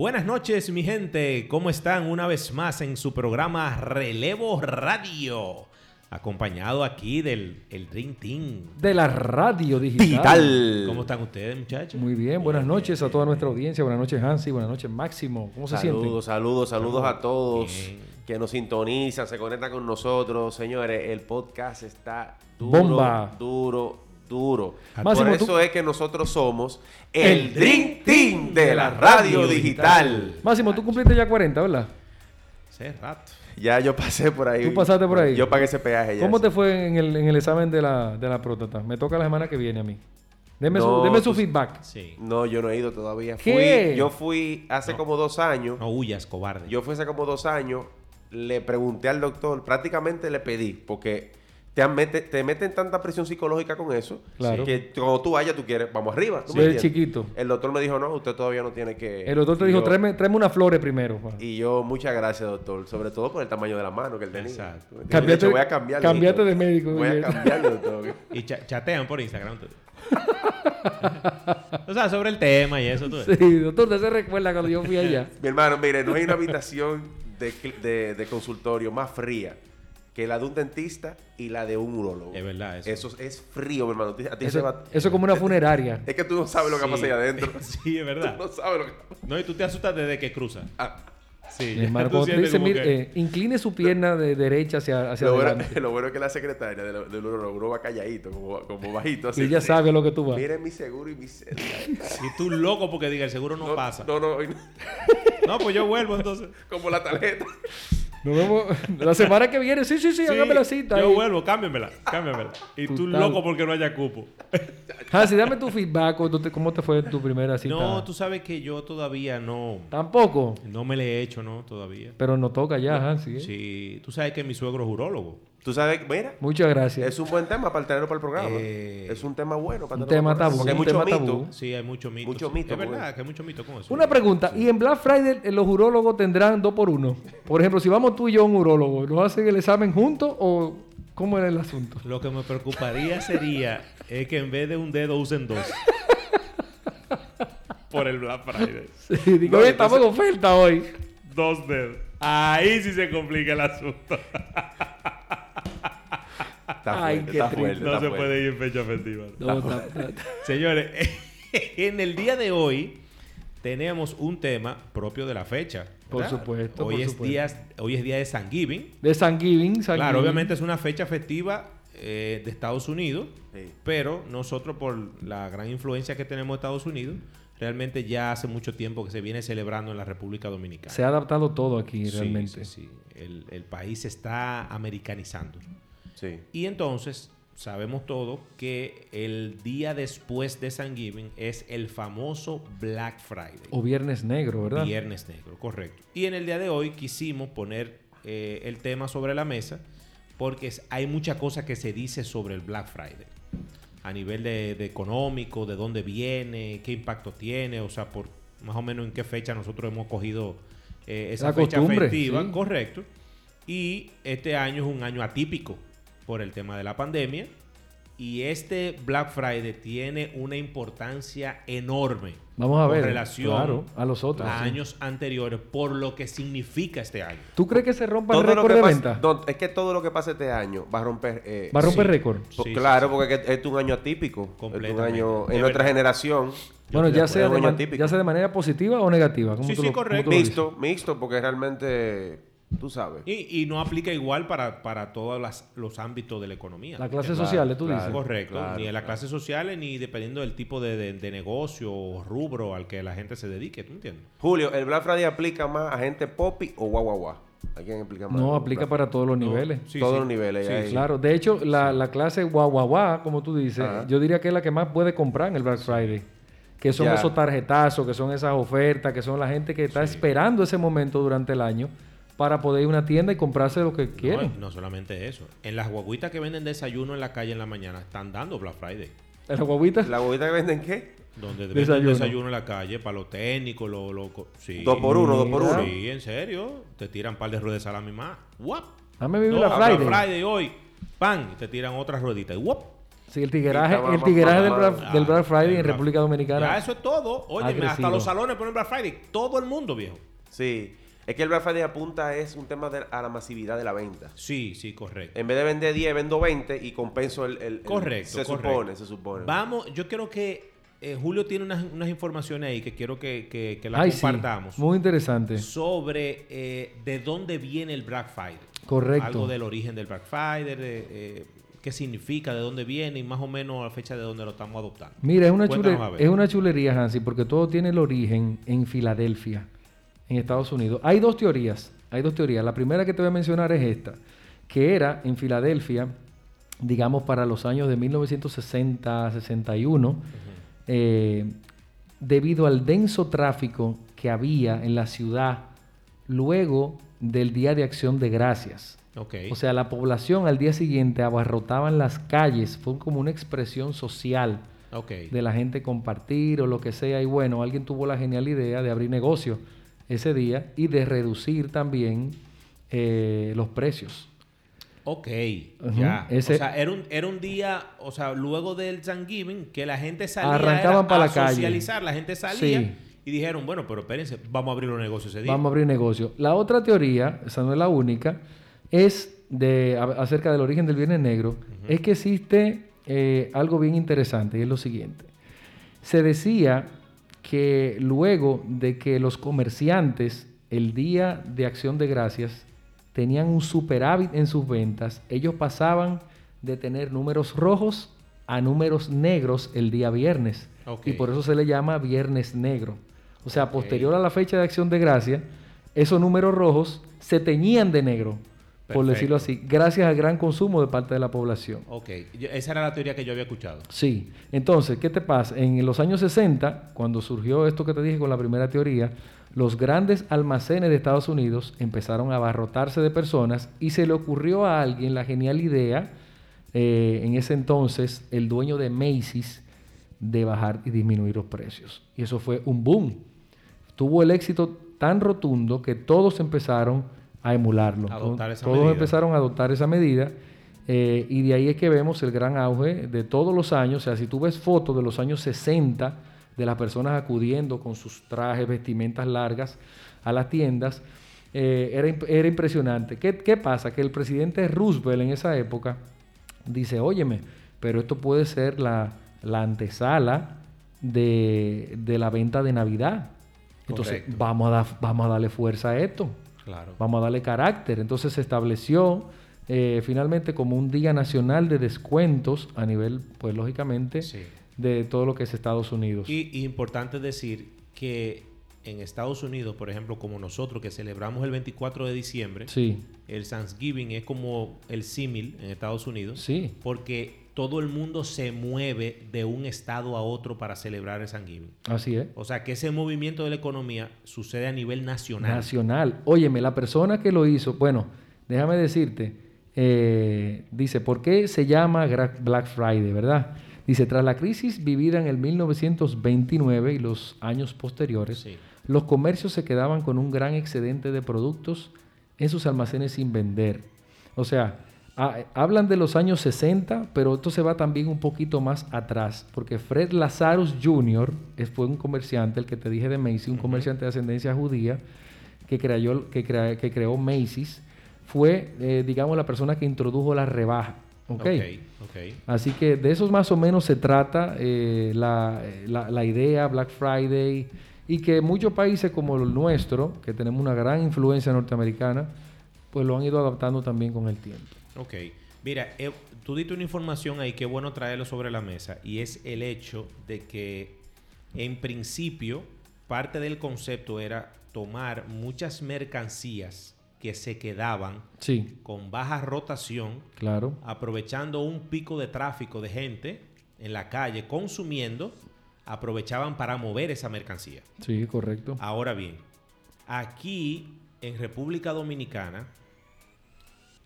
Buenas noches, mi gente. ¿Cómo están una vez más en su programa Relevo Radio? Acompañado aquí del el Dream Team. De la radio digital. ¿Cómo están ustedes, muchachos? Muy bien, buenas noches a toda nuestra audiencia. Buenas noches, Hansi. Buenas noches, Máximo. ¿Cómo se Saludos, sienten? saludos, saludos a todos Bien. que nos sintonizan, se conectan con nosotros. Señores, el podcast está duro, Bomba. duro, duro. Máximo, Por tú- eso es que nosotros somos el, El Dream Team de la radio digital. Máximo, tú cumpliste ya 40, ¿verdad? Hace rato. Ya yo pasé por ahí. ¿Tú pasaste por ahí? Yo pagué ese peaje ya. ¿Cómo te fue en el, en el examen de la, de la próstata? Me toca la semana que viene a mí. Deme No, su, deme su tú- feedback. Sí. No, yo no he ido todavía. ¿Qué? Fui, yo fui hace No. como dos años. No huyas, cobarde. Yo fui hace como dos años, le pregunté al doctor, prácticamente le pedí, porque te, mete- te meten tanta presión psicológica con eso, Claro. que cuando tú vayas, tú quieres, vamos arriba. ¿tú me entiendes? chiquito. El doctor me dijo, no, usted todavía no tiene que... El doctor te Y dijo, yo- tráeme, tráeme unas flores primero. pa. Y yo, muchas gracias, doctor, sobre todo por el tamaño de la mano que él tenía. Exacto. Cambiate- De hecho, voy a cambiarle, cambiate de médico, Voy a cambiarle, doctor. Y cha- chatean por Instagram. o sea, sobre el tema y eso. Tú. Sí, doctor, ¿te se recuerda cuando yo fui allá? Mi hermano, mire, no hay una habitación de- de consultorio más fría que la de un dentista y la de un urólogo. Es verdad, eso. Eso es frío, mi hermano. A ti se Eso, va- eso es como una funeraria. Es que tú no sabes lo que Sí. pasa ahí adentro. Sí, es verdad. Tú no sabes lo que No, y tú te asustas desde que cruzas. Ah, Sí. Mi hermano, Tú dice, mire, que- eh, incline su pierna de derecha hacia, hacia lo, bueno, adelante. lo bueno es que la secretaria del, urólogo uno va calladito, como, como bajito. Así, Y ella sabe lo que tú vas. Mire mi seguro y mi cédula. Y tú loco porque diga, el seguro no, pasa. No, no, no. No, pues yo vuelvo entonces. como la tarjeta. Nos vemos la semana que viene. Sí, sí, sí, Sí, hágame la cita. Yo ahí. vuelvo, cámbiamela, cámbiamela. Y tú Total. loco porque no haya cupo. Hansi, dame tu feedback. ¿Cómo te- ¿Cómo te fue tu primera cita? No, tú sabes que yo todavía no, Tampoco. no me le he hecho, ¿no? Todavía. Pero no toca ya, Hansi. ¿eh? Sí, tú sabes que mi suegro es urólogo. Tú sabes, mira, Muchas gracias. es un buen tema para tenerlo para el programa. Eh, es un tema bueno para un tenerlo tema para el tabú, Porque hay un mucho tema mito. tabú. Sí, hay mucho mito. Mucho sí. mito, Es verdad pues. que hay mucho mito con eso. Una pregunta. ¿Y en Black Friday eh, los urólogos tendrán dos por uno? Por ejemplo, si vamos tú y yo a un urólogo, ¿nos hacen el examen juntos o cómo es el asunto? Lo que me preocuparía sería es que en vez de un dedo usen dos. Por el Black Friday. Sí, digo, No, "Oye, estamos en oferta hoy. Dos dedos. Ahí sí se complica el asunto. Está Ay, fuerte, qué está triste. fuerte. No está se fuerte. puede ir en fecha festiva. No, está- está- Señores, en el día de hoy tenemos un tema propio de la fecha. Por supuesto, Hoy, por es supuesto. Día, hoy es día de. De San Giving, San Claro, Giving. obviamente es una fecha festiva eh, de Estados Unidos, Sí. pero nosotros por la gran influencia que tenemos de Estados Unidos, realmente ya hace mucho tiempo que se viene celebrando en la República Dominicana. Se ha adaptado todo aquí Sí, realmente. sí, sí. El, el país se está americanizando. Sí. Y entonces sabemos todo que el día después de Thanksgiving es el famoso Black Friday. O Viernes Negro, ¿verdad? Viernes negro, correcto. Y en el día de hoy quisimos poner eh, el tema sobre la mesa porque hay mucha cosa que se dice sobre el Black Friday. A nivel de, de económico, de dónde viene, qué impacto tiene, o sea, por más o menos en qué fecha nosotros hemos cogido eh, esa La fecha festiva, sí. correcto. Y este año es un año atípico por el tema de la pandemia. Y este Black Friday tiene una importancia enorme Vamos a con ver. relación claro, a los otros. a sí. años anteriores por lo que significa este año. ¿Tú crees que se rompa el Todo lo récord que de pasa- venta? no, es que todo lo que pasa este año va a romper. eh, ¿Va a romper sí. récord? Sí, claro, sí, porque es es un año atípico. Es un año. De En nuestra verdad. generación. Bueno, de ya sea, de ya sea de manera positiva o negativa. ¿Cómo Sí, tú sí, lo- correcto. Mixto, mixto, porque realmente. Tú sabes. Y, y no aplica igual para, para todos las- los ámbitos de la economía. La clase Claro, social, tú claro. dices. Correcto, Claro, ni en las claro. clases sociales, ni dependiendo del tipo de, de- de negocio o rubro al que la gente se dedique, ¿tú entiendes? Julio, ¿el Black Friday aplica más a gente popi o guau guau guau? ¿A quién aplica más? No, aplica Black para todos los No, niveles. sí, Todos sí. los niveles, Sí, ahí. sí. Claro, de hecho, la, la clase guau guau guau, como tú dices, Ajá. yo diría que es la que más puede comprar en el Black Friday. Que son Ya. esos tarjetazos, que son esas ofertas, que son la gente que está esperando ese momento durante el año para poder ir a una tienda y comprarse lo que quieren. no solamente eso. En las guaguitas que venden desayuno en la calle en la mañana están dando Black Friday. ¿En las guaguitas? ¿La bobita que venden qué? Donde Desayuno. venden desayuno en la calle para los técnicos, los... co- sí. Dos por uno, dos por uno. Sí, en serio. Te tiran un par de ruedas de salami más. ¡Guap! Dame vivir No, la Black Friday. Friday hoy. ¡Pan! Te tiran otras rueditas. ¡Guap! Sí, el tigueraje, el tigueraje del. Black, del Black Friday en República Dominicana. Ya eso es todo. Oye, hasta los salones ponen Black Friday. Todo el mundo, viejo. Sí. Es que el Black Friday apunta es un tema de, a la masividad de la venta. Sí, sí, correcto. En vez de vender 10, vendo 20 y compenso el... el- el- Correcto, Se correcto. supone, se supone. Vamos, yo creo que eh, Julio tiene unas, unas informaciones ahí que quiero que, que, que las Ay, sí. compartamos. Muy interesante. Sobre eh, de dónde viene el Black Friday. Correcto. Algo del origen del Black Friday, de, eh, qué significa, de dónde viene y más o menos la fecha de dónde lo estamos adoptando. Mira, es una, chule- a ver. es una chulería, Hansi, porque todo tiene el origen en Filadelfia, en Estados Unidos. Hay dos teorías. Hay dos teorías. La primera que te voy a mencionar es esta, que era en Filadelfia, digamos, para los años de 1960-61, eh, debido al denso tráfico que había en la ciudad luego del Día de Acción de Gracias. Ok. O sea, la población al día siguiente abarrotaban las calles, fue como una expresión social de la gente compartir o lo que sea. Y bueno, alguien tuvo la genial idea de abrir negocio ese día y de reducir también eh, los precios. Ok, ya. ese- O sea, era un, era un día, o sea, luego del Thanksgiving, que la gente salía Arrancaban para a la calle. socializar, la gente salía Sí. y dijeron, bueno, pero espérense, vamos a abrir los negocios ese día. Vamos a abrir negocio. La otra teoría, esa no es la única, es de a- acerca del origen del Viernes Negro, es que existe eh, algo bien interesante y es lo siguiente. Se decía que luego de que los comerciantes el día de Acción de Gracias tenían un superávit en sus ventas, ellos pasaban de tener números rojos a números negros el día viernes. Y por eso se le llama Viernes Negro. O sea, posterior a la fecha de Acción de Gracia, esos números rojos se teñían de negro, por decirlo así, gracias al gran consumo de parte de la población. Ok, esa era la teoría que yo había escuchado. Sí, entonces, ¿qué te pasa? En los años 60, cuando surgió esto que te dije con la primera teoría, los grandes almacenes de Estados Unidos empezaron a abarrotarse de personas y se le ocurrió a alguien la genial idea, eh, en ese entonces, el dueño de Macy's, de bajar y disminuir los precios. Y eso fue un boom. Tuvo el éxito tan rotundo que todos empezaron a emularlo. A adoptar esa todos medida. empezaron a adoptar esa medida. eh, y de ahí es que vemos el gran auge de todos los años. O sea, si tú ves fotos de los años 60 de las personas acudiendo con sus trajes, vestimentas largas a las tiendas, eh, era, era impresionante. ¿Qué, qué pasa? Que el presidente Roosevelt en esa época dice, óyeme, pero esto puede ser la, la antesala de, de la venta de Navidad. Entonces, Correcto. vamos a, vamos a darle fuerza a esto. Claro. Vamos a darle carácter. Entonces se estableció eh, finalmente como un día nacional de descuentos a nivel, pues lógicamente, Sí. de todo lo que es Estados Unidos. Y, y importante decir que en Estados Unidos, por ejemplo, como nosotros que celebramos el 24 de diciembre, Sí, el Thanksgiving es como el símil en Estados Unidos. sí, Porque todo el mundo se mueve de un estado a otro para celebrar el Thanksgiving. así es. O sea que ese movimiento de la economía sucede a nivel nacional. Nacional. Óyeme, la persona que lo hizo, bueno, déjame decirte, eh, dice, ¿por qué se llama Black Friday, verdad? Dice, tras la crisis vivida en el 1929 y los años posteriores, Sí. los comercios se quedaban con un gran excedente de productos en sus almacenes sin vender. O sea, hablan de los años 60, pero esto se va también un poquito más atrás, porque Fred Lazarus Jr. fue un comerciante, el que te dije de Macy's, un comerciante de ascendencia judía, que, creó, que, crea- que creó Macy's, fue, eh, digamos, la persona que introdujo la rebaja. ¿ok? Así que de esos más o menos se trata eh, la, eh, la- la idea Black Friday y que muchos países como el nuestro, que tenemos una gran influencia norteamericana, pues lo han ido adaptando también con el tiempo. Ok. Mira, eh, tú diste una información ahí que es bueno traerlo sobre la mesa y es el hecho de que en principio parte del concepto era tomar muchas mercancías que se quedaban Sí, con baja rotación, claro. aprovechando un pico de tráfico de gente en la calle consumiendo, aprovechaban para mover esa mercancía. Sí, correcto. Ahora bien, aquí en República Dominicana,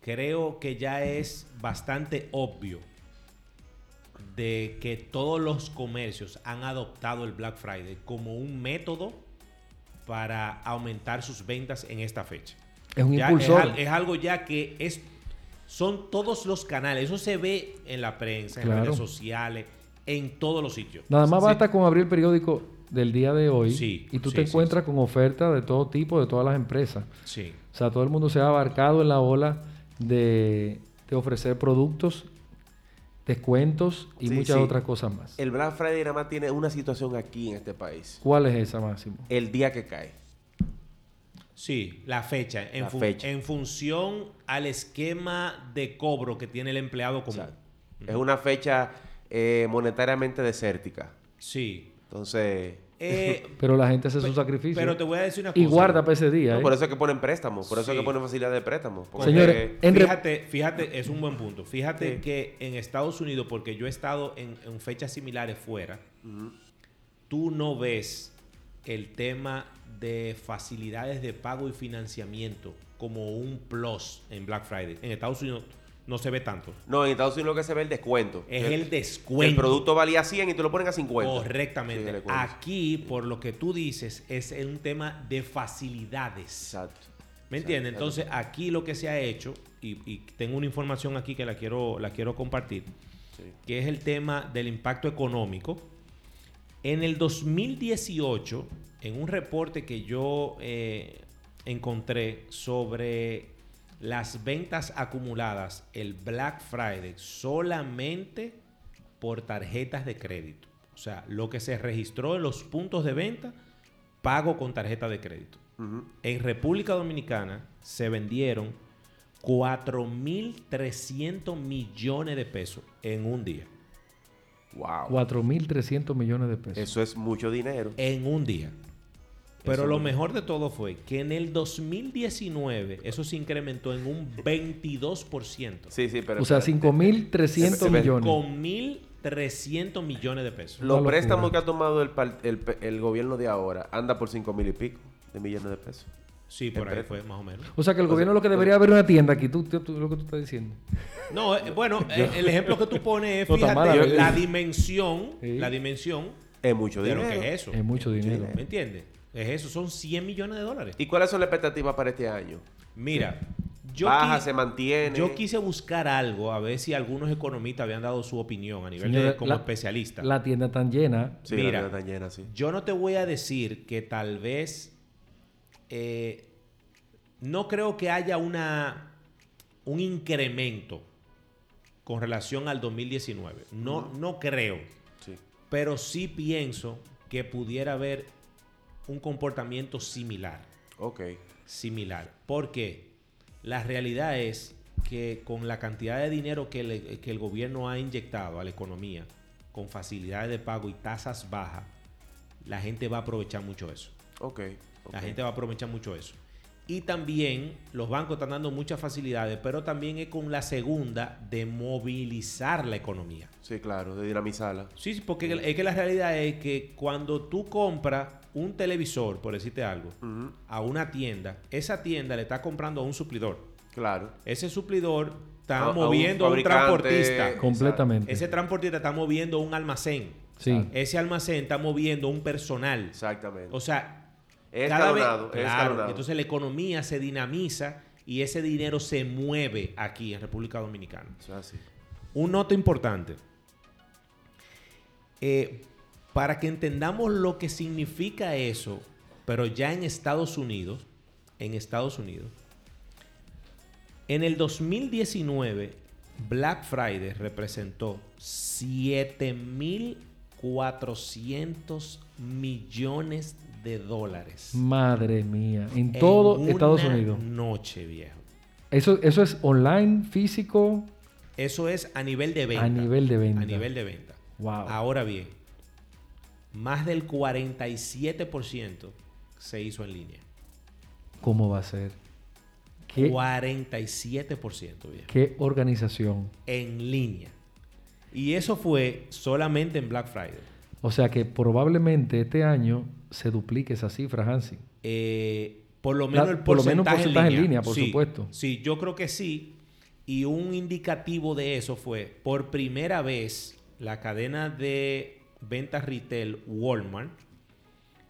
creo que ya es bastante obvio de que todos los comercios han adoptado el Black Friday como un método para aumentar sus ventas en esta fecha. Es un Ya impulsor. al- es algo ya que es son todos los canales. Eso se ve en la prensa, en Claro. redes sociales, en todos los sitios. Nada más Sí. basta con abrir el periódico del día de hoy Sí, y tú sí, te encuentras con ofertas de todo tipo, de todas las empresas. Sí. O sea, todo el mundo se ha abarcado en la ola de, de ofrecer productos, descuentos y Sí, muchas sí. otras cosas más. El Black Friday nada más tiene una situación aquí en este país. ¿Cuál es esa, Máximo? El día que cae. Sí, la fecha. En, La fecha. en función al esquema de cobro que tiene el empleado común. Es una fecha eh, monetariamente desértica. Sí. Entonces, Eh, Pero la gente hace su sacrificio pero te voy a decir una cosa. y guarda para ese día. no, ¿eh? por eso es que ponen préstamos, por eso es que ponen facilidad de préstamo. Señores, Fíjate, fíjate, es un buen punto. Fíjate Sí. que en Estados Unidos, porque yo he estado en, en fechas similares fuera, Ujú. tú no ves el tema de facilidades de pago y financiamiento como un plus en Black Friday. En Estados Unidos no se ve tanto. No, en Estados Unidos lo que se ve es el descuento. Es el descuento. El producto valía 100 y te lo ponen a 50. Sí, Correctamente. Aquí, por lo que tú dices, es un tema de facilidades. Exacto. ¿Me entiendes? Entonces, aquí lo que se ha hecho, y, y tengo una información aquí que la quiero, la quiero compartir, Sí. que es el tema del impacto económico. En el 2018, en un reporte que yo eh, encontré sobre las ventas acumuladas el Black Friday solamente por tarjetas de crédito. O sea, lo que se registró en los puntos de venta, pago con tarjeta de crédito. En República Dominicana se vendieron 4.300 millones de pesos en un día. Wow. 4.300 millones de pesos. Eso es mucho dinero. En un día. Pero lo mejor de todo fue que en el 2019 eso se incrementó en un 22%. Sí, sí, pero. o sea, espérate. 5.300 Espera, millones. Con 1.300 millones de pesos. Los Una préstamos locura. que ha tomado el, gobierno de ahora anda por 5 mil y pico de millones de pesos. Sí, por ahí fue más o menos. O sea que el O sea, gobierno lo que debería haber una tienda aquí, tú, tú- tú- lo que tú estás diciendo. No, eh, bueno, eh, el ejemplo que tú pones es, fíjate, la dimensión, Sí. la dimensión Es mucho de dinero. lo que es eso. Es mucho dinero. ¿Me entiendes? Es eso, son 100 millones de dólares. ¿Y cuáles son las expectativas para este año? Mira, yo, Baja, se mantiene. yo quise buscar algo, a ver si algunos economistas habían dado su opinión a nivel de como la- especialista. La tienda tan llena. Sí, Mira. la tienda está llena, sí. Yo no te voy a decir que tal vez eh, no creo que haya una un incremento con relación al 2019. No, no creo. sí. Pero sí pienso que pudiera haber un comportamiento similar. Ok. Similar. Porque la realidad es que con la cantidad de dinero que, le- que el gobierno ha inyectado a la economía, con facilidades de pago y tasas bajas, la gente va a aprovechar mucho eso. Ok. La gente va a aprovechar mucho eso. Y también los bancos están dando muchas facilidades, pero también es con la segunda de movilizar la economía. Sí, claro, de dinamizarla. Sí, sí, porque es que la realidad es que cuando tú compras un televisor, por decirte algo, a una tienda, esa tienda le está comprando a un suplidor. Claro. Ese suplidor está A- a un moviendo a un, transportista. Completamente. Ese transportista está moviendo un almacén. Sí. Ese almacén está moviendo un personal. Exactamente. O sea, Es cada vez- es claro, escalonado. entonces la economía se dinamiza y ese dinero se mueve aquí en República Dominicana. Eso es así. Un noto importante. Eh, para que entendamos lo que significa eso, pero ya en Estados Unidos, en Estados Unidos, en el 2019, Black Friday representó 7.400 millones de dólares. Madre mía. En todo Estados Unidos. Noche, viejo. Eso, eso es online, físico. Eso es a nivel de venta. A nivel de venta. A nivel de venta. Wow. Ahora bien, más del 47% se hizo en línea. ¿Cómo va a ser? ¿Qué, 47%, viejo. qué organización? En línea. Y eso fue solamente en Black Friday. O sea que probablemente este año se duplique esa cifra, Hansi. Eh, Por lo menos el por lo menos porcentaje, porcentaje en línea, por Sí, supuesto. Sí, yo creo que sí. Y un indicativo de eso fue, por primera vez, la cadena de ventas retail Walmart,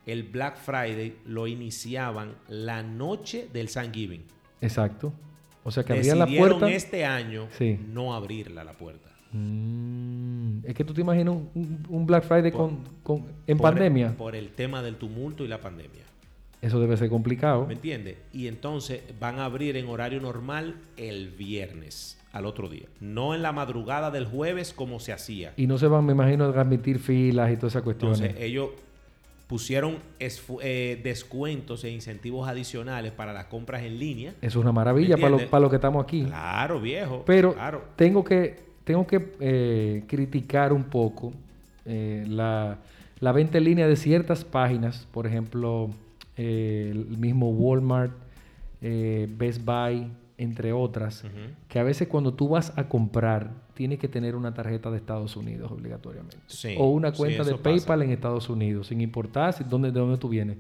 el Black Friday lo iniciaban la noche del Thanksgiving. Exacto. O sea, que abrían la puerta. este año Sí. no abrirla la puerta. Mm, es que tú te imaginas un, Black Friday Por- con, con- en Por el- pandemia. por el tema del tumulto y la pandemia. Eso debe ser complicado. ¿Me entiendes? Y entonces van a abrir en horario normal el viernes al otro día. No en la madrugada del jueves como se hacía. Y no se van, me imagino, a transmitir filas y todas esas cuestiones. Entonces ellos pusieron eh, descuentos e incentivos adicionales para las compras en línea. Eso es una maravilla ¿Me para lo, entiendes? para lo que estamos aquí. Claro, viejo. Pero claro. tengo que, tengo que eh, criticar un poco eh, la, la venta en línea de ciertas páginas, por ejemplo, el mismo Walmart, Best Buy, entre otras, que a veces cuando tú vas a comprar, tienes que tener una tarjeta de Estados Unidos obligatoriamente. Sí, o una sí, cuenta de pasa. PayPal en Estados Unidos, sin importar si, dónde, de dónde tú vienes.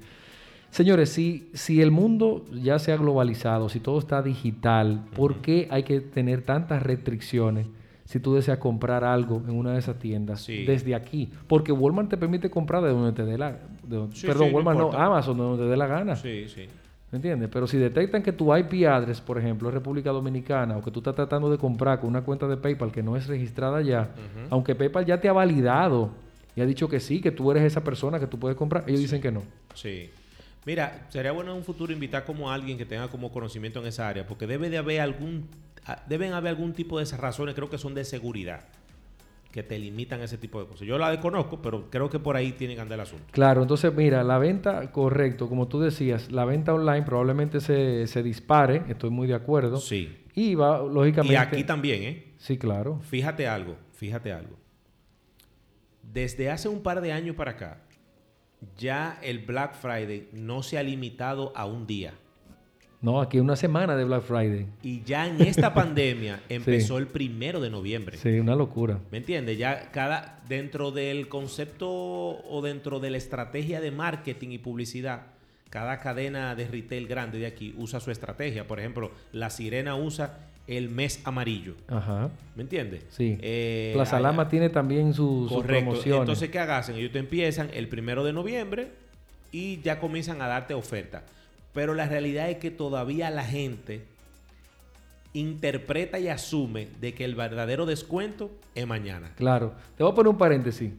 Señores, si, si el mundo ya se ha globalizado, si todo está digital, ¿por qué hay que tener tantas restricciones si tú deseas comprar algo en una de esas tiendas Sí. desde aquí? Porque Walmart te permite comprar de donde te dé la... de donde- Sí, perdón, sí, Walmart no. Amazon, de donde te dé la gana. Sí, sí. ¿Me entiendes? Pero si detectan que tu IP address, por ejemplo, es República Dominicana o que tú estás tratando de comprar con una cuenta de PayPal que no es registrada ya, aunque PayPal ya te ha validado y ha dicho que sí, que tú eres esa persona que tú puedes comprar, ellos dicen que no. Sí. Mira, sería bueno en un futuro invitar como a alguien que tenga como conocimiento en esa área, porque debe de haber algún, ah, deben haber algún tipo de esas razones, creo que son de seguridad, que te limitan ese tipo de cosas. Yo la desconozco, pero creo que por ahí tiene que andar el asunto. Claro, entonces mira, la venta, correcto, como tú decías, la venta online probablemente se, se dispare, estoy muy de acuerdo. Sí. Y va, lógicamente... Y aquí también, ¿eh? Sí, claro. Fíjate algo, fíjate algo. Desde hace un par de años para acá, ya el Black Friday no se ha limitado a un día. No, aquí una semana de Black Friday. Y ya en esta pandemia empezó el primero de noviembre. Sí, una locura. ¿Me entiendes? Ya cada dentro del concepto o dentro de la estrategia de marketing y publicidad, cada cadena de retail grande de aquí usa su estrategia. Por ejemplo, La Sirena usa el mes amarillo. Ajá. ¿Me entiendes? Sí. Eh, Plaza Lama tiene también su- sus Correcto. promociones. Entonces, ¿qué hacen? Ellos te empiezan el primero de noviembre y ya comienzan a darte oferta. Pero la realidad es que todavía la gente interpreta y asume de que el verdadero descuento es mañana. Claro. Te voy a poner un paréntesis.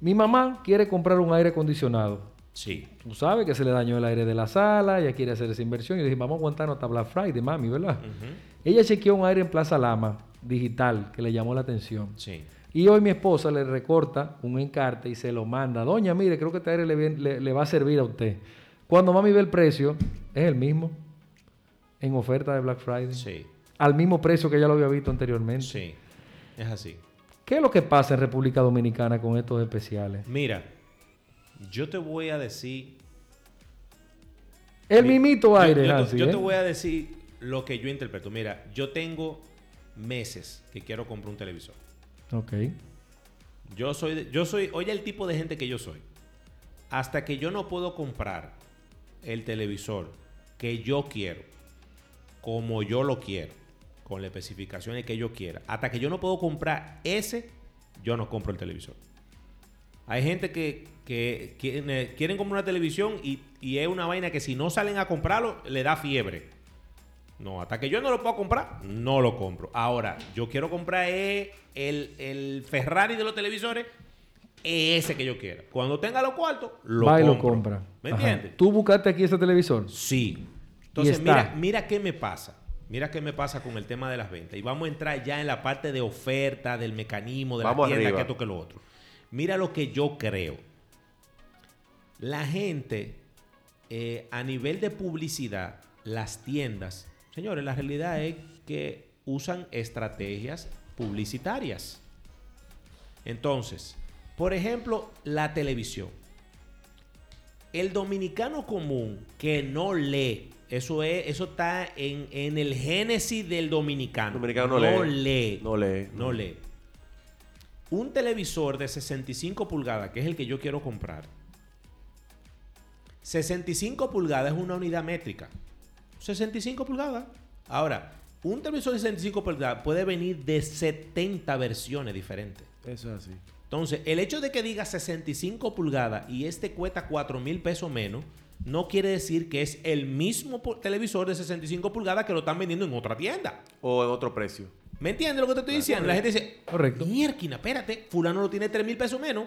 Mi mamá quiere comprar un aire acondicionado. Sí. Tú sabes que se le dañó el aire de la sala, ella quiere hacer esa inversión. Y le dije, vamos a aguantarnos hasta Black Friday, mami, ¿verdad? Ujú. Ella chequeó un aire en Plaza Lama, digital, que le llamó la atención. Sí. Y hoy mi esposa le recorta un encarte y se lo manda. Doña, mire, creo que este aire le- le va a servir a usted. Cuando mami ve el precio, es el mismo. En oferta de Black Friday. Sí. Al mismo precio que ella lo había visto anteriormente. Sí. Es así. ¿Qué es lo que pasa en República Dominicana con estos especiales? Mira, yo te voy a decir. El Mi- mimito aire, yo, yo ¿eh? te voy a decir lo que yo interpreto. Mira, yo tengo meses que quiero comprar un televisor. Ok. Yo soy, de- yo soy, oye el tipo de gente que yo soy. Hasta que yo no puedo comprar el televisor que yo quiero, como yo lo quiero, con las especificaciones que yo quiera, hasta que yo no puedo comprar ese, yo no compro el televisor. Hay gente que, que quieren, quieren comprar una televisión y, y es una vaina que si no salen a comprarlo, le da fiebre. No, hasta que yo no lo puedo comprar, no lo compro. Ahora, yo quiero comprar el, el Ferrari de los televisores, ese que yo quiera. Cuando tenga los cuartos, lo Va y compro. lo compra. ¿Me Ajá. entiendes? ¿Tú buscaste aquí ese televisor? Sí. Entonces, mira, mira qué me pasa. Mira qué me pasa con el tema de las ventas. Y vamos a entrar ya en la parte de oferta, del mecanismo, de Vamos la tienda, arriba. que esto que lo otro. Mira lo que yo creo. La gente, eh, a nivel de publicidad, las tiendas, señores, la realidad es que usan estrategias publicitarias. Entonces, por ejemplo, la televisión. El dominicano común que no lee, eso es, eso está en, en el génesis del dominicano. Dominicano no no lee. lee. No lee. No lee. Un televisor de 65 pulgadas, que es el que yo quiero comprar, 65 pulgadas es una unidad métrica. 65 pulgadas. Ahora, un televisor de 65 pulgadas puede venir de 70 versiones diferentes. Eso es así. Entonces, el hecho de que diga 65 pulgadas y este cuesta 4 mil pesos menos, no quiere decir que es el mismo televisor de 65 pulgadas que lo están vendiendo en otra tienda. O en otro precio. ¿Me entiendes lo que te estoy diciendo? La gente dice, Correcto. Mierquina, espérate, fulano lo tiene 3 mil pesos menos.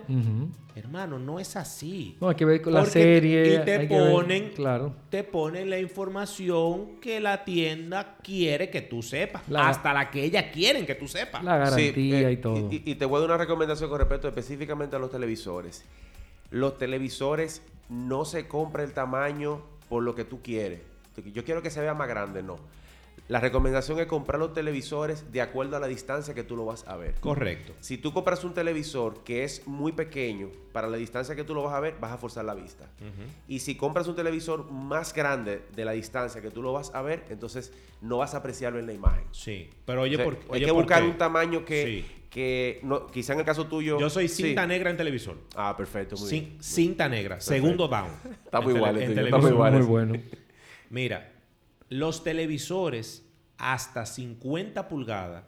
Hermano, no es así. No, hay que ver con la Porque- serie. Y te hay que ver- ponen, claro. te ponen la información que la tienda quiere que tú sepas. La- hasta la que ellas quieren que tú sepas. La garantía Sí, eh, y todo. Y, y te voy a dar una recomendación con respecto específicamente a los televisores. Los televisores no se compra el tamaño por lo que tú quieres. Yo quiero que se vea más grande, no. La recomendación es comprar los televisores de acuerdo a la distancia que tú lo vas a ver. Correcto. Si tú compras un televisor que es muy pequeño para la distancia que tú lo vas a ver, vas a forzar la vista. Y si compras un televisor más grande de la distancia que tú lo vas a ver, entonces no vas a apreciarlo en la imagen. Sí. Pero oye, O sea, por, hay oye, que ¿por buscar qué? un tamaño que, Sí. que no, quizá en el caso tuyo. Yo soy sí. cinta negra en televisor. Ah, perfecto, muy bien. cinta negra. Segundo down. Estamos iguales, estamos iguales. Muy bueno. Mira, los televisores hasta 50 pulgadas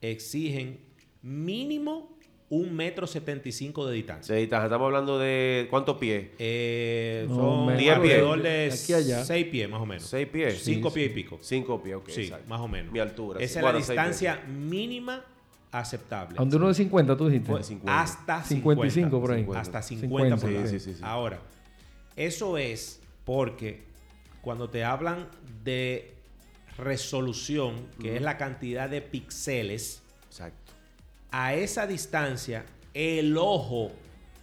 exigen mínimo un metro 75 de distancia. Sí, está- estamos hablando de cuántos pies. Eh, No, son menos de- alrededor de de aquí a allá. 6 pies más o menos. ¿Seis pies? Cinco Sí, pies sí. y pico. Cinco pies, ok. Sí, exacto. más o menos. Mi altura. Esa sí. es Bueno, la distancia mínima aceptable. Donde uno de 50, tú dijiste. Fue 50. Hasta 55 por ahí. Hasta 50, 50, pulgadas. sí, sí, sí, sí. Ahora, eso es porque cuando te hablan de resolución, que es la cantidad de píxeles, Exacto. a esa distancia el ojo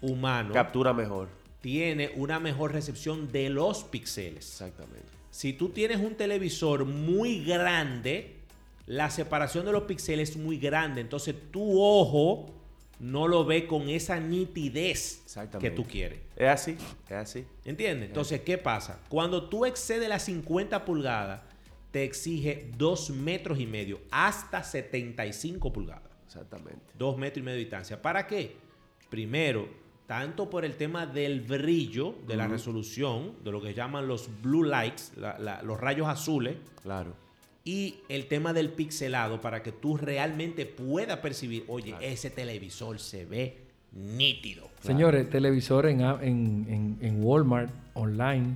humano Captura mejor. tiene una mejor recepción de los píxeles. Exactamente. Si tú tienes un televisor muy grande, la separación de los píxeles es muy grande. Entonces tu ojo no lo ve con esa nitidez que tú quieres. Es así, es así. ¿Entiendes? Entonces, ¿qué pasa? Cuando tú excedes las 50 pulgadas, te exige 2 metros y medio hasta 75 pulgadas. Exactamente. 2 metros y medio de distancia. ¿Para qué? Primero, tanto por el tema del brillo, de la resolución, de lo que llaman los blue lights, la- la- los rayos azules, Claro. Y el tema del pixelado para que tú realmente puedas percibir, oye, ese televisor se ve nítido. Señores, televisor en, en, en- en Walmart online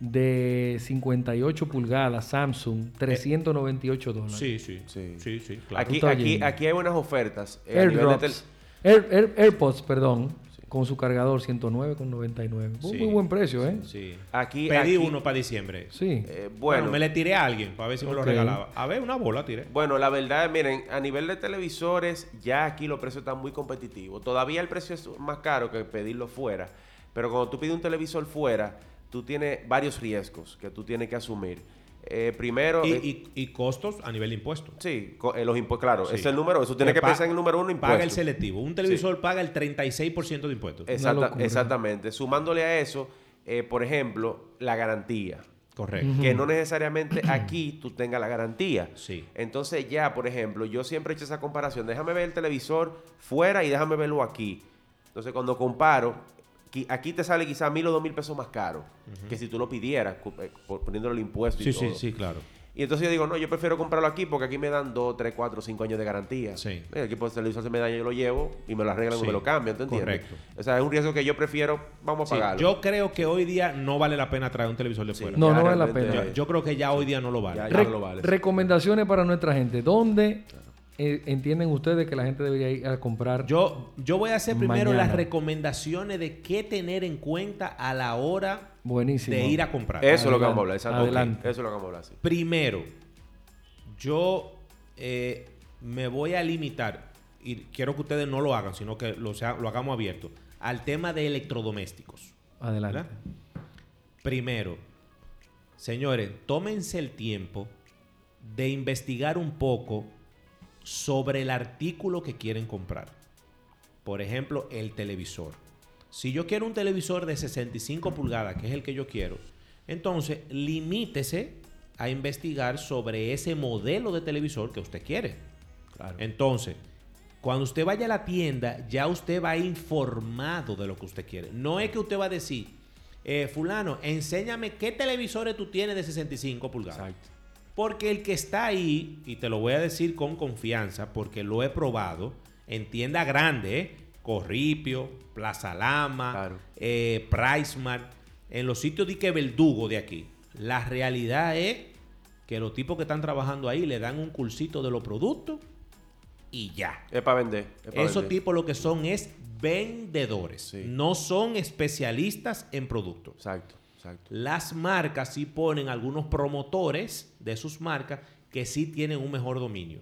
de 58 pulgadas Samsung, 398 dólares. Sí, sí, Sí. sí, sí, claro. Aquí, aquí, aquí hay buenas ofertas. eh, a nivel de AirDrops. tel- Air- Air- AirPods, perdón, con su cargador 109,99. Muy, Sí. muy buen precio, ¿eh? Sí. Aquí, Pedí aquí- uno para diciembre. Sí. eh, Bueno, bueno, me le tiré a alguien para ver si me lo regalaba. A ver, una bola tiré. bueno, la verdad, miren, a nivel de televisores, ya aquí los precios están muy competitivos. Todavía el precio es más caro que pedirlo fuera. Pero cuando tú pides un televisor fuera, tú tienes varios riesgos que tú tienes que asumir. Eh, primero, Y, eh, y- y costos a nivel de impuestos. sí, eh, los impuestos, claro, Sí. es el número, eso tiene que pensar en el número uno, impuestos. Paga el selectivo. Un televisor paga el 36% de impuestos. Exacta- exactamente. Sumándole a eso, eh, por ejemplo, la garantía. Correcto. Que no necesariamente aquí tú tengas la garantía. Sí. Entonces ya, por ejemplo, yo siempre he hecho esa comparación. Déjame ver el televisor fuera y déjame verlo aquí. Entonces cuando comparo, aquí te sale quizá mil o dos mil pesos más caro que si tú lo pidieras, eh, poniéndole el impuesto y Sí, sí, todo. sí, claro. Y entonces yo digo, no, yo prefiero comprarlo aquí porque aquí me dan 2, 3, 4, 5 años de garantía. Sí. Mira, aquí por el televisor se me daña, yo lo llevo y me lo arreglan Sí, o me lo cambian, ¿tú entiendes? correcto. O sea, es un riesgo que yo prefiero, vamos a Sí, pagarlo. yo creo que hoy día no vale la pena traer un televisor de Sí, fuera. No, ya no vale la pena. Yo, yo creo que ya hoy día no lo vale. Ya, Re- no lo vale. Recomendaciones para nuestra gente. ¿Dónde eh, entienden ustedes que la gente debería ir a comprar? Yo, yo voy a hacer primero Mañana. las recomendaciones de qué tener en cuenta a la hora Buenísimo. de ir a comprar. Eso es lo que vamos a hablar. exacto. adelante. Eso es lo que vamos a hablar, sí. Primero, yo eh, me voy a limitar, y quiero que ustedes no lo hagan, sino que lo, sea- lo hagamos abierto, al tema de electrodomésticos. Adelante. ¿verdad? Primero, señores, tómense el tiempo de investigar un poco sobre el artículo que quieren comprar. Por ejemplo, el televisor. Si yo quiero un televisor de 65 pulgadas, que es el que yo quiero, entonces limítese a investigar sobre ese modelo de televisor que usted quiere. Entonces, cuando usted vaya a la tienda, ya usted va informado de lo que usted quiere. No es que usted va a decir, eh, fulano, enséñame qué televisores tú tienes de 65 pulgadas. Exacto. Porque el que está ahí, y te lo voy a decir con confianza, porque lo he probado, en tienda grande, ¿eh? Corripio, Plaza Lama, Claro. eh, Pricemart, en los sitios de que verdugo de aquí. La realidad es que los tipos que están trabajando ahí le dan un cursito de los productos y ya. Es para vender. es pa' Esos vender. tipos lo que son es vendedores, Sí. no son especialistas en productos. Exacto, exacto. Las marcas sí ponen algunos promotores de sus marcas que sí tienen un mejor dominio.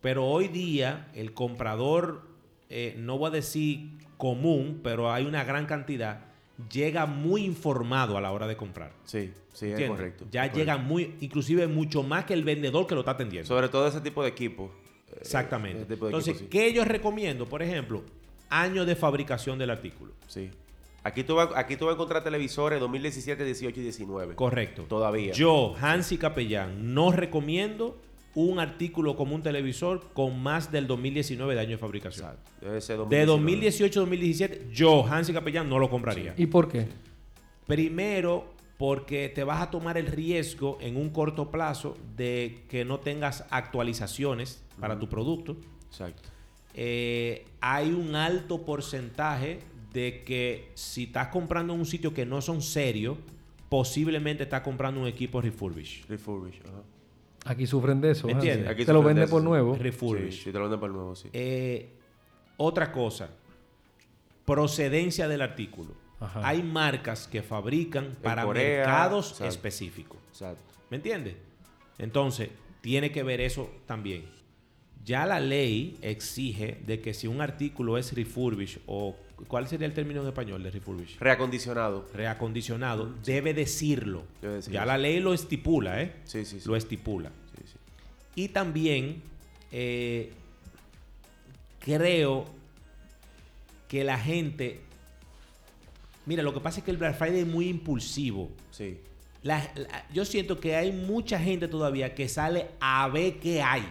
Pero hoy día el comprador, eh, no voy a decir común, pero hay una gran cantidad, llega muy informado a la hora de comprar. Sí, sí, es correcto. Ya es correcto. llega muy, inclusive mucho más que el vendedor que lo está atendiendo. Sobre todo ese tipo de equipo. eh, Exactamente. tipo de Entonces, equipo, sí. ¿qué yo recomiendo? Por ejemplo, año de fabricación del artículo. Sí. Aquí tú, vas, aquí tú vas a encontrar televisores 2017, 18 y 19. Correcto. Todavía. Yo, Hansi Capellán, no recomiendo un artículo como un televisor con más del 2019 de año de fabricación. Exacto. Debe ser De 2019. 2018-2017, yo, Hansi Capellán, no lo compraría. ¿Y por qué? Primero, porque te vas a tomar el riesgo en un corto plazo de que no tengas actualizaciones para tu producto. Exacto. Eh, hay un alto porcentaje de que si estás comprando en un sitio que no son serios, posiblemente estás comprando un equipo refurbished. Refurbish. ajá. Aquí sufren de eso. ¿Me Hansi. entiendes? Aquí Te lo venden por nuevo. Refurbished. Sí, sí, te lo venden por nuevo, sí. Eh, otra cosa, procedencia del artículo. Ajá. Hay marcas que fabrican para Corea, mercados exacto. específicos. Exacto. ¿Me entiendes? Entonces, tiene que ver eso también. Ya la ley exige de que si un artículo es refurbished o ¿cuál sería el término en español de refurbished? Reacondicionado. Reacondicionado, debe decirlo. Debe decirlo, ya la ley lo estipula, ¿eh? Sí, sí, sí. Lo estipula. Sí, sí. Y también eh, creo que la gente. Mira, lo que pasa es que el Black Friday es muy impulsivo. Sí. La- la- yo siento que hay mucha gente todavía que sale a ver qué hay.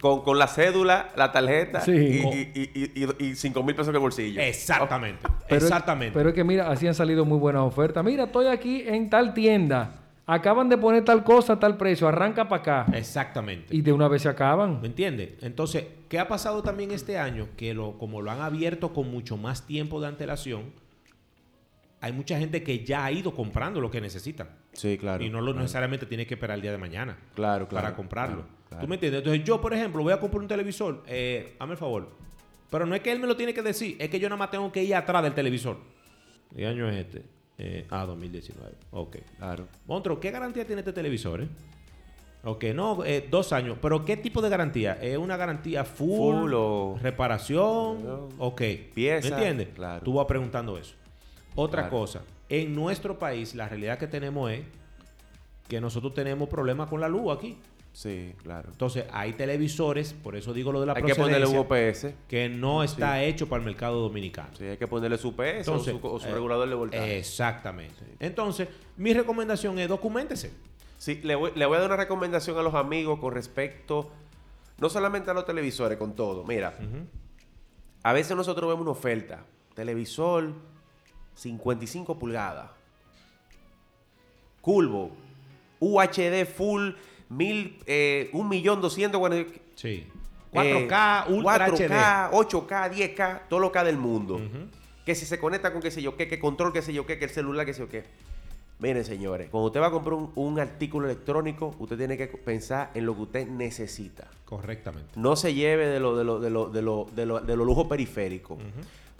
Con, con la cédula, la tarjeta Sí. y, Con- y, y, y, y 5 mil pesos en el bolsillo. Exactamente. Pero es- exactamente. pero es que mira, así han salido muy buenas ofertas. Mira, estoy aquí en tal tienda. Acaban de poner tal cosa a tal precio. Arranca para acá. exactamente. Y de una vez se acaban. ¿Me entiendes? Entonces, ¿qué ha pasado también este año? Que lo, como lo han abierto con mucho más tiempo de antelación, hay mucha gente que ya ha ido comprando lo que necesitan. Sí, claro. y no lo necesariamente tiene que esperar el día de mañana Claro, claro, para comprarlo. claro, claro. ¿Tú me entiendes? Entonces, yo, por ejemplo, voy a comprar un televisor. Eh, hazme el favor. Pero no es que él me lo tiene que decir, es que yo nada más tengo que ir atrás del televisor. ¿Qué año es este? Eh, ah, 2019. Ok. Claro. Monstro, ¿qué garantía tiene este televisor? Eh? Ok, no, eh, dos años. ¿Pero qué tipo de garantía? ¿Es una garantía full? Full o- ¿Reparación? No. Ok. Pieza, ¿Me entiendes? claro. Tú vas preguntando eso. Otra Claro. cosa. En nuestro país, la realidad que tenemos es que nosotros tenemos problemas con la luz aquí. Sí, claro. Entonces, hay televisores, por eso digo lo de la Hay que ponerle un OPS. que no está hecho para el mercado dominicano. Sí, hay que ponerle su PS Entonces, o su, o su eh, regulador de voltaje. Exactamente. Entonces, mi recomendación es documentese. Sí, le voy, le voy a dar una recomendación a los amigos con respecto, no solamente a los televisores, con todo. Mira, a veces nosotros vemos una oferta, televisor 55 pulgadas, curvo, UHD full, mil, eh, 1.200.000, Sí. eh, 4K, Ultra 4K, 8K, 10K, todo lo K del mundo. Que si se conecta con qué sé yo qué, que control qué sé yo qué, que el celular qué sé yo qué. Miren, señores, cuando usted va a comprar un, un artículo electrónico, usted tiene que pensar en lo que usted necesita. Correctamente. No se lleve de lo, de lo, de lo, de lo, de lo, de lo lujo periférico.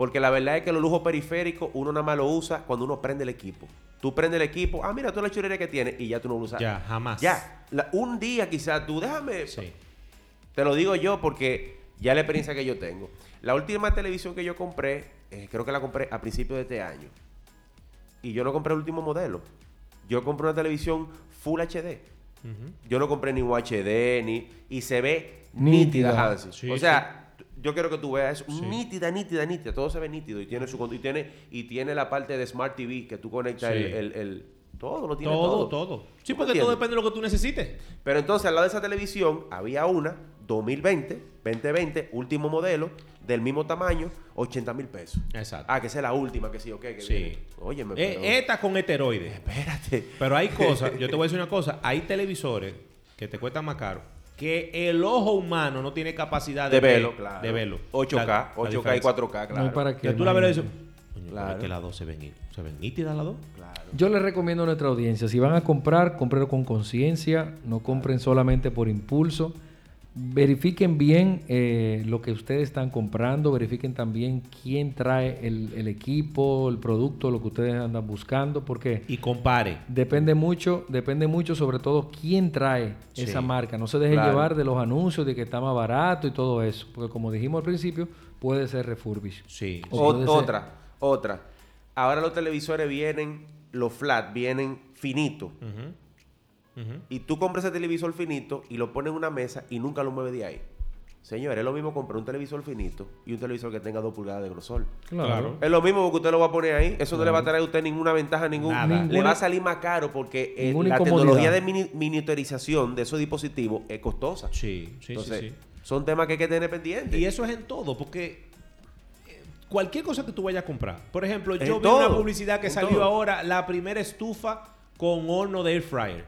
Porque la verdad es que los lujos periféricos uno nada más lo usa cuando uno prende el equipo. Tú prendes el equipo, ah, mira toda la chulería que tiene y ya tú no lo usas. Ya, jamás. Ya. La- un día quizás tú, déjame, Sí. te lo digo yo porque ya la experiencia que yo tengo. La última televisión que yo compré, eh, creo que la compré a principios de este año. Y yo no compré el último modelo. Yo compré una televisión Full HD. Yo no compré ni UHD, ni... Y se ve Nítida. nítida, Hansi. Sí, o sea, yo quiero que tú veas. Sí. Nítida, nítida, nítida. Todo se ve nítido. Y tiene su... Y tiene, y tiene la parte de Smart TV que tú conectas Sí. el, el- el- Todo, lo tiene Todo, todo. todo. Sí, ¿Tú me porque todo depende de lo que tú necesites. Pero entonces al lado de esa televisión había una 2020, 2020, último modelo, del mismo tamaño, 80 mil pesos. Exacto. Ah, que esa es la última, que sí, ok. Que Sí. viene. Óyeme, Eh, esta con esteroides. Espérate. Pero hay cosas, yo te voy a decir una cosa, hay televisores que te cuestan más caro, que el ojo humano no tiene capacidad de, De ver- verlo, claro. De verlo. 8K, La- la 8K y diferencia. 4K, No claro. hay para qué. Que tú la ves y dices, "Coño, pero Claro. que las dos se ven, se ven nítidas las dos. Claro. Yo les recomiendo a nuestra audiencia, si van a comprar, compren con conciencia, no compren solamente por impulso. Verifiquen bien eh, lo que ustedes están comprando, verifiquen también quién trae el, el equipo, el producto, lo que ustedes andan buscando, porque Y compare. depende mucho, depende mucho sobre todo quién trae Sí. esa marca. No se deje Claro. llevar de los anuncios de que está más barato y todo eso, porque como dijimos al principio, puede ser refurbish. Sí. O O- puede ser- otra, otra. Ahora los televisores vienen, los flat, vienen finitos. Y tú compras ese televisor finito y lo pones en una mesa y nunca lo mueves de ahí. Señor, es lo mismo comprar un televisor finito y un televisor que tenga dos pulgadas de grosor. Claro. Es lo mismo porque usted lo va a poner ahí. Eso no le va a traer a usted ninguna ventaja, ningún, Nada. le va a salir más caro porque eh, la tecnología de mini- miniaturización de esos dispositivos es costosa. Sí, sí, Entonces, sí, sí. son temas que hay que tener pendientes. Y eso es en todo, porque eh, cualquier cosa que tú vayas a comprar. Por ejemplo, En yo vi todo, una publicidad que en salió todo. ahora, la primera estufa con horno de air fryer.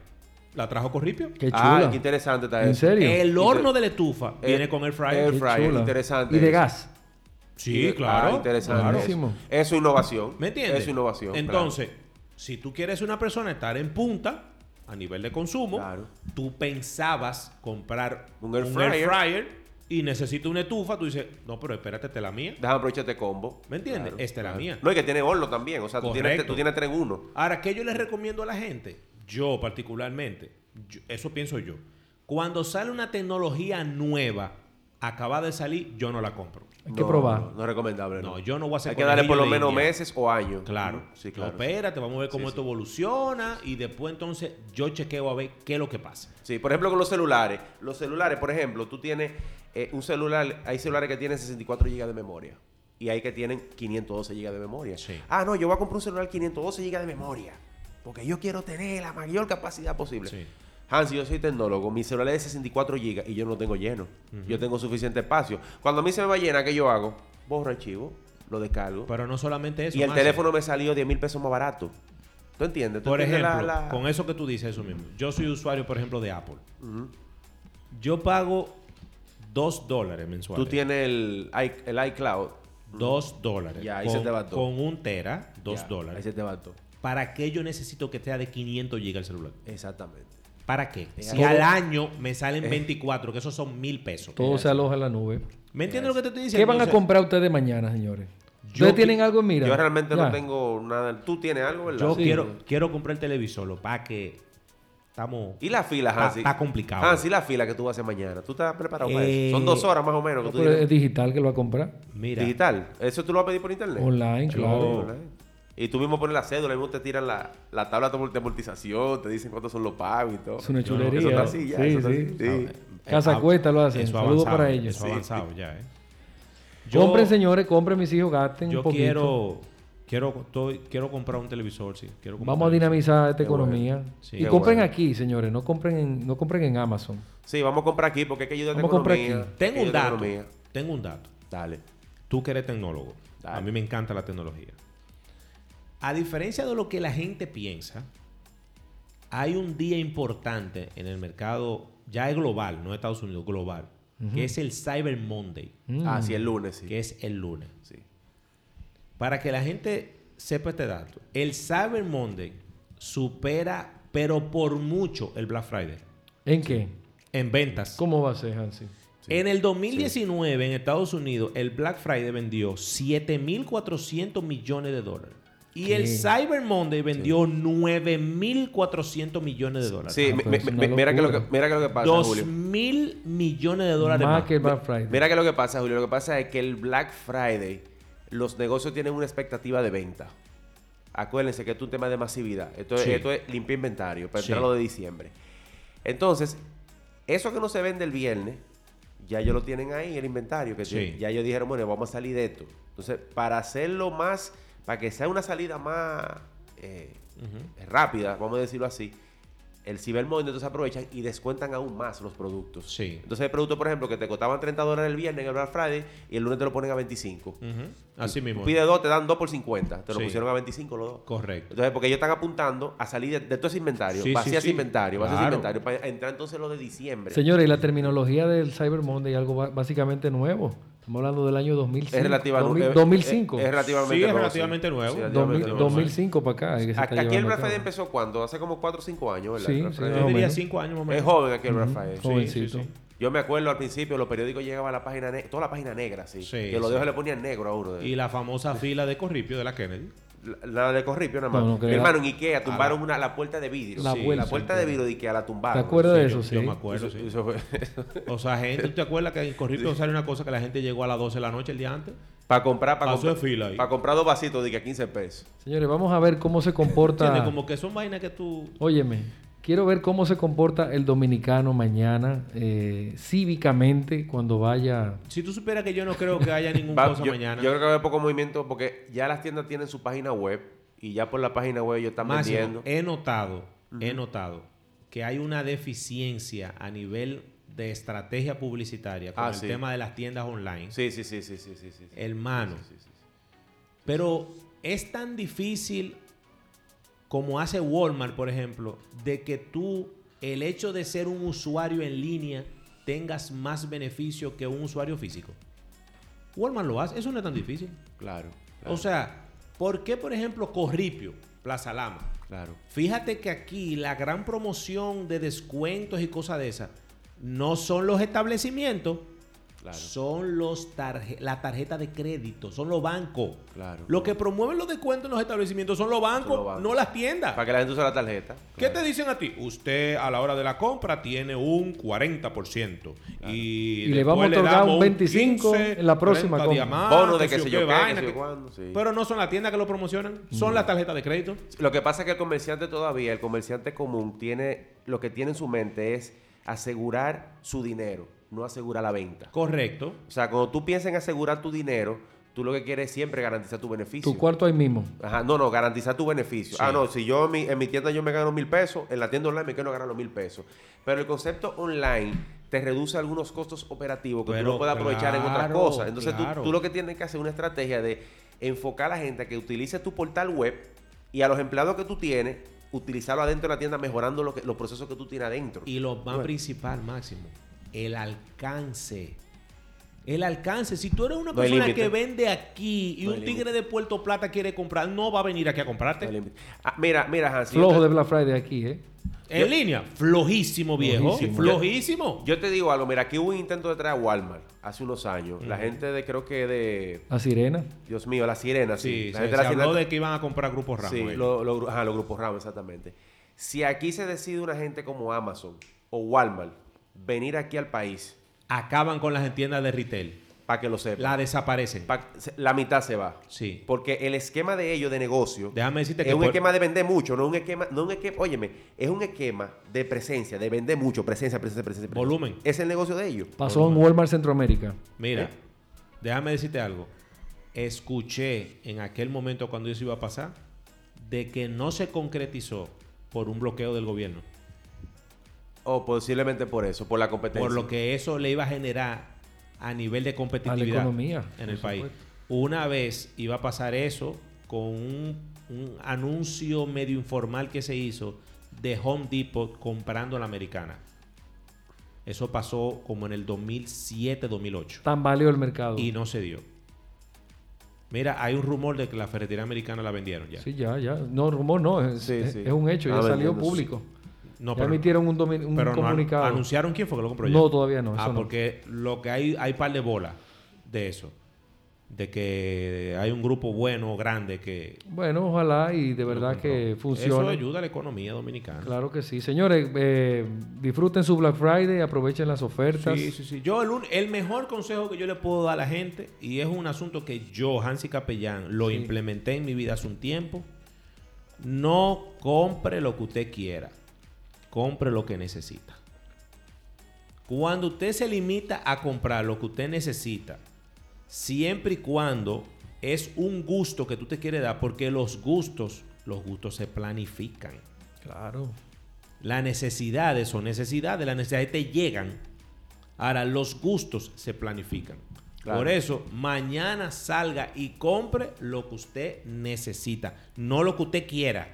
¿La trajo Corripio? Qué Ah, chula. qué interesante está ¿En eso. serio? El horno de la estufa viene con air fryer. air Qué fryer, chula. interesante Y de gas. Sí, Ah, claro. interesante. claro. Buenísimo. Es innovación. ¿Me entiendes? Eso es innovación. Entonces, si tú quieres una persona estar en punta a nivel de consumo, Claro. tú pensabas comprar Un air fryer. fryer y necesitas una estufa, tú dices, no, pero espérate, esta es la mía. déjame aprovechar este combo. ¿Me entiendes? Esta es la mía. No, y que tiene horno también. O sea, tú tienes, Correcto. tú tienes tres en uno. Ahora, ¿qué yo les recomiendo a la gente? Yo particularmente, yo- eso pienso yo. Cuando sale una tecnología nueva, acaba de salir, yo no la compro. Hay que No, probar. No, no es recomendable. No, No, yo no voy a hacer Hay que darle por lo menos India. meses o años. Claro. Sí, No, claro. espérate, vamos a ver cómo Sí, esto sí. evoluciona y después entonces yo chequeo a ver qué es lo que pasa. Sí, por ejemplo, con los celulares. Los celulares, por ejemplo, tú tienes eh, un celular, hay celulares que tienen 64 GB de memoria. Y hay que tienen 512 GB de memoria. Sí. Ah, no, yo voy a comprar un celular 512 GB de memoria. Porque yo quiero tener la mayor capacidad posible. Sí. Hans, yo soy tecnólogo. Mi celular es de 64 GB y yo no tengo lleno. Yo tengo suficiente espacio. Cuando a mí se me va llena, ¿qué yo hago? Borro archivo, lo descargo. Pero no solamente eso. y el teléfono me salió 10 mil pesos más barato. ¿Tú entiendes? ¿Tú Por entiendes ejemplo, la- la- con eso que tú dices, eso mismo. Yo soy usuario, por ejemplo, de Apple. Yo pago 2 dólares mensuales. Tú tienes el, iCloud. 2 dólares. Ya, ahí con, se te va todo. Con un tera, 2 Ya, dólares. Ahí se te va todo. ¿Para qué yo necesito que sea de 500 gigas el celular? Exactamente. ¿Para qué? Si todo- al año me salen Eh. 24, que esos son mil pesos. Todo se aloja en la nube. ¿Me entiendes lo que te estoy diciendo? ¿Qué van a comprar ustedes mañana, señores? Yo ¿Ustedes tienen algo en mira? Yo realmente Ya. no tengo nada. Tú tienes algo, ¿verdad? Yo Sí. quiero, quiero comprar el televisor, lo para que estamos... ¿Y la fila, Hansi? está complicado. Hansi, la fila que tú vas a hacer mañana. ¿Tú estás preparado para Eh, eso? Son dos horas más o menos que No, tú pero tienes. es digital que lo va a comprar. Mira, Digital. ¿Eso tú lo vas a pedir por internet? Online, claro. online. Y tú mismo pones la cédula, y mismo te tiran la, la tabla de amortización, te dicen cuántos son los pagos y todo. Es una No, chulería. eso está así ya, sí, eso está sí. así, sí. eh, Casa ah, Cuesta lo hacen. eso Saludos avanzado, para ellos. Eso Sí. avanzado ya, ¿eh? compren, señores, compren, mis hijos, gasten Yo un poquito. quiero, quiero, estoy- quiero comprar un televisor, sí. Quiero comprar Vamos a dinamizar esta Qué bueno. economía. Sí. y Qué compren bueno. aquí, señores. No compren en, no compren en Amazon. Sí, vamos a comprar aquí porque hay que ayudar a la Vamos a comprar economía. aquí. Tengo un dato. economía. Tengo un dato. Dale. Tú que eres tecnólogo. Dale. A mí me encanta la tecnología. A diferencia de lo que la gente piensa, hay un día importante en el mercado, ya es global, no de Estados Unidos, global, que es el Cyber Monday, Mm. Ah, sí, el lunes, sí. que es el lunes. Sí. Para que la gente sepa este dato, el Cyber Monday supera, pero por mucho, el Black Friday ¿En qué? en ventas. ¿Cómo va a ser, Hansi? En el 2019 en Estados Unidos, el Black Friday vendió 7.400 millones de dólares. Y ¿Qué? el Cyber Monday vendió 9.400 millones de dólares. Sí, Ah, mi- pues mira, que lo que, mira que lo que pasa, Julio. 2.000 millones de dólares Más más. que el Black Friday. Mira que lo que pasa, Julio. Lo que pasa es que el Black Friday, los negocios tienen una expectativa de venta. Acuérdense que esto es un tema de masividad. Esto, es- Sí. esto es limpio inventario para Sí. entrar a lo de diciembre. Entonces, eso que no se vende el viernes, ya ellos lo tienen ahí, el inventario. Que Sí. ya ellos dijeron, bueno, vamos a salir de esto. Entonces, para hacerlo más, para que sea una salida más eh, rápida, vamos a decirlo así, el Cyber Monday, entonces aprovechan y descuentan aún más los productos. Sí. Entonces hay productos, por ejemplo, que te costaban 30 dólares el viernes en el Black Friday y el lunes te lo ponen a 25. Ujú. Así mismo. Tú pides dos, te dan dos por 50. Te lo Sí. pusieron a 25 los dos. Correcto. Entonces, porque ellos están apuntando a salir de, de todo ese inventario. Sí, sí, vacía ese sí. inventario, vacía ese Claro. inventario. Para entrar entonces lo de diciembre. Señores, y la terminología del Cyber Monday es algo básicamente nuevo. Estamos hablando del año 2005. Es relativa, 2000 es- 2005. Es, es relativamente Sí, es nuevo, relativamente nuevo. Sí, 2000 relativamente nuevo. 2005 para acá. es que se está Aquí el Black Friday empezó cuando? Hace como 4 o 5 años, ¿verdad? Sí, sí, Yo diría menos. cinco años más o menos. Es joven aquí el Black Friday. Sí, sí. Yo me acuerdo al principio, los periódicos llegaban a la página negra, toda la página negra, sí. Sí, que los sí. dedos le ponían negro a uno. Y la famosa fila de Corripio de la Kennedy. La, la de Corripio nada más. No, no, que Mi hermano, en Ikea tumbaron una, la puerta de vidrio. La Sí, puerta. la puerta de vidrio de Ikea la ¿Te tumbaron. acuerdas de eso? yo- Sí. yo me acuerdo, Eso- sí. eso fue- O sea, gente, ¿tú te acuerdas que en Corripio sale una cosa que la gente llegó a las 12 de la noche el día antes? Para comprar, para comprar, fila para comprar dos vasitos de que a 15 pesos. Señores, vamos a ver cómo se comporta. ¿Entiendes? Como que son vainas que tú... Óyeme, quiero ver cómo se comporta el dominicano mañana eh, cívicamente cuando vaya. Si tú supieras que yo no creo que haya ningún Va- cosa yo, mañana. yo creo que va a haber poco movimiento porque ya las tiendas tienen su página web y ya por la página web ellos están Máximo, vendiendo. he notado, he notado que hay una deficiencia a nivel de estrategia publicitaria con Ah, el sí. tema de las tiendas online. Sí, sí, sí, sí, sí, sí, sí. Hermano. Sí, sí, sí, sí. Pero es tan difícil como hace Walmart, por ejemplo, de que tú, el hecho de ser un usuario en línea, tengas más beneficio que un usuario físico. Walmart lo hace, eso no es tan difícil. Claro, claro, O sea, ¿por qué, por ejemplo, Corripio, Plaza Lama? claro. Fíjate que aquí la gran promoción de descuentos y cosas de esas no son los establecimientos, Claro. son los tarje- la tarjeta de crédito, son los bancos. Claro. Lo que promueven los descuentos en los establecimientos son los bancos, Son los bancos. no las tiendas. Para que la gente use la tarjeta. ¿Qué te dicen a ti? Usted a la hora de la compra tiene un 40% y, Y le vamos a después otorgar damos un 25 en la próxima 30 compra. diamantes, Bono de que sé yo qué vaina, que- yo cuándo, sí. Pero no son las tiendas que lo promocionan, son las tarjetas de crédito. Lo que pasa es que el comerciante todavía, el comerciante común, tiene lo que tiene en su mente es asegurar su dinero, no asegurar la venta. Correcto. O sea, cuando tú piensas en asegurar tu dinero, tú lo que quieres es siempre garantizar tu beneficio. Tu cuarto ahí mismo. Ajá, no, no, garantizar tu beneficio. Sí. Ah, no, si yo en mi, en mi tienda yo me gano mil pesos, en la tienda online me quiero ganar los mil pesos. Pero el concepto online te reduce algunos costos operativos que Pero tú no puedes aprovechar en otras cosas. Entonces tú- tú, lo que tienes que hacer es una estrategia de enfocar a la gente a que utilice tu portal web y a los empleados que tú tienes, utilizarlo adentro de la tienda mejorando lo que- los procesos que tú tienes adentro. Y lo más Bueno. principal, Máximo, el alcance. El alcance. Si tú eres una No persona que vende aquí y No un tigre de Puerto Plata quiere comprar, no va a venir aquí a comprarte. No. Ah, mira, mira, Hansi. Flojo te- de Black Friday aquí, ¿eh? En Yo- línea, flojísimo, viejo. Flojísimo. Flojísimo. Yo te digo algo, mira, aquí hubo un intento de traer a Walmart hace unos años. La gente de, creo que de, La sirena. Dios mío, la sirena, sí. Sí, la se, gente de se la habló Sirena- de que iban a comprar grupos Ramos. Sí, ellos. lo- lo- ajá, los grupos Ramos, exactamente. Si aquí se decide una gente como Amazon o Walmart venir aquí al país, Acaban con las tiendas de retail. para que lo sepan, La desaparecen. pa- la mitad se va. Sí. Porque el esquema de ellos de negocio Déjame decirte que es un por- esquema de vender mucho, no un esquema, no un esquema, óyeme, es un esquema de presencia, de vender mucho, presencia, presencia, presencia. presencia. Volumen. Es el negocio de ellos. Pasó en Walmart Centroamérica. Mira, ¿Eh? déjame decirte algo. Escuché en aquel momento cuando eso iba a pasar de que no se concretizó por un bloqueo del gobierno. O posiblemente por eso, por la competencia. Por lo que eso le iba a generar a nivel de competitividad economía, en el país. supuesto. Una vez iba a pasar eso con un, un anuncio medio informal que se hizo de Home Depot comprando la americana. Eso pasó como en el 2007-2008 Tan valió el mercado. y no se dio. Mira, hay un rumor de que la ferretería americana la vendieron ya. Sí, ya, ya. No, rumor no. Es, Sí, es- sí. es un hecho. Ya Ah, salió vendiendo, público. No, ya emitieron un, un pero no an- comunicado. anunciaron quién fue que lo compró ya. No, todavía no, Ah, eso no. porque lo que hay, hay par de bolas de eso. De que hay un grupo bueno, grande que. Bueno, ojalá y de verdad que Eso funcione. ayuda a la economía dominicana. Claro que sí. Señores, eh, disfruten su Black Friday, aprovechen las ofertas. Sí, sí, sí. Yo, el, un- el mejor consejo que yo le puedo dar a la gente, y es un asunto que yo, Hansi Capellán, lo Sí. implementé en mi vida hace un tiempo. No compre lo que usted quiera, compre lo que necesita. Cuando usted se limita a comprar lo que usted necesita, siempre y cuando es un gusto que tú te quieres dar, porque los gustos, los gustos se planifican. Claro. Las necesidades son necesidades, las necesidades te llegan. Ahora, los gustos se planifican. Claro. Por eso, mañana salga y compre lo que usted necesita. No lo que usted quiera,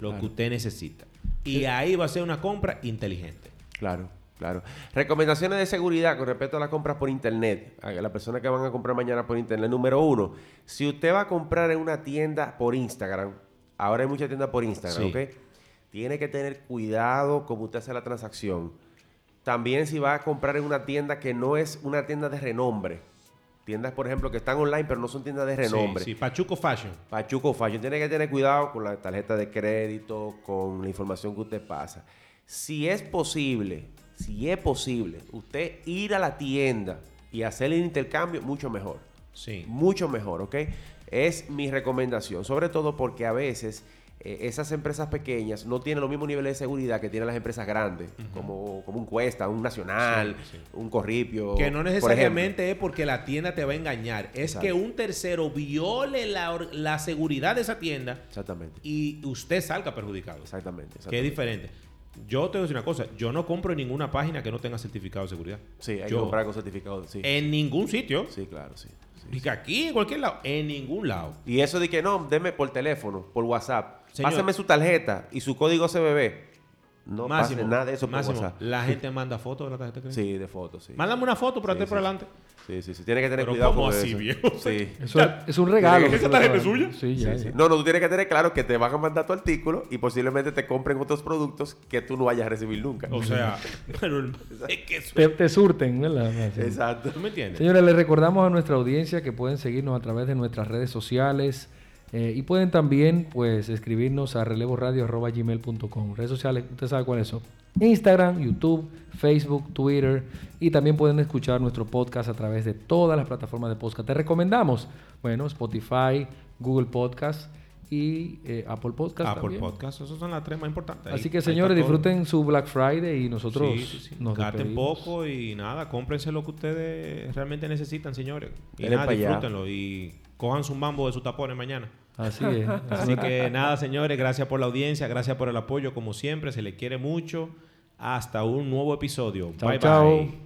lo Claro. que usted necesita. Y ahí va a ser una compra inteligente. Claro, claro. Recomendaciones de seguridad con respecto a las compras por internet. A las personas que van a comprar mañana por internet. Número uno, si usted va a comprar en una tienda por Instagram, ahora hay muchas tiendas por Instagram, Sí. ¿ok? Tiene que tener cuidado como usted hace la transacción. También si va a comprar en una tienda que no es una tienda de renombre. Tiendas, por ejemplo, que están online, pero no son tiendas de renombre. Sí, sí, Pachuco Fashion. Pachuco Fashion. Tiene que tener cuidado con la tarjeta de crédito, con la información que usted pasa. Si es posible, si es posible, usted ir a la tienda y hacer el intercambio, mucho mejor. Sí. Mucho mejor, ¿ok? Es mi recomendación. Sobre todo porque a veces eh, esas empresas pequeñas no tienen los mismos niveles de seguridad que tienen las empresas grandes, como, como un Cuesta, un Nacional, Sí, sí. un Corripio. Que no por necesariamente es porque la tienda te va a engañar. Es Exacto. que un tercero viole la, la seguridad de esa tienda. Exactamente. y usted salga perjudicado. Exactamente. Que es exactamente. diferente. Yo te voy a decir una cosa. Yo no compro en ninguna página que no tenga certificado de seguridad. Sí, hay que Yo- comprar con certificado. Sí. En ningún sitio. Sí, claro, sí. sí, Y que aquí, en cualquier lado. En ningún lado. Y eso de que no, deme por teléfono, por WhatsApp. Señor. Pásame su tarjeta y su código CBB. No Máximo, pase nada de eso por Máximo, WhatsApp. La gente manda fotos de la tarjeta de crédito. Sí, de fotos, sí. Mándame una foto por Sí, atrás sí, por adelante. Sí, sí, sí. Tiene que tener Pero cuidado ¿cómo con así, eso. viejo? Sí. Eso es, es un regalo. ¿Esa tarjeta es suya? Sí, ya, Sí, sí. ya. No, no, tú tienes que tener claro que te van a mandar tu artículo y posiblemente te compren otros productos que tú no vayas a recibir nunca. O sea, pero es que Te, te surten, ¿verdad? Exacto. ¿Tú me entiendes? Señores, les recordamos a nuestra audiencia que pueden seguirnos a través de nuestras redes sociales eh, y pueden también pues escribirnos a relevoradio.gmail.com. Redes sociales, usted sabe cuáles son. Instagram, YouTube, Facebook, Twitter y también pueden escuchar nuestro podcast a través de todas las plataformas de podcast. Te recomendamos, bueno, Spotify, Google Podcast y eh, Apple Podcast. Apple también. Podcast, esas son las tres más importantes. Así Ahí- que ahí señores, todo. disfruten su Black Friday y nosotros Sí, sí, sí. nos despedimos. poco y nada, cómprense lo que ustedes realmente necesitan, señores. Y nada, disfrútenlo y cojan su mambo de sus tapones mañana. Así es. Así que nada, señores, gracias por la audiencia, gracias por el apoyo, como siempre, se le quiere mucho. Hasta un nuevo episodio. Chao, bye chao. bye.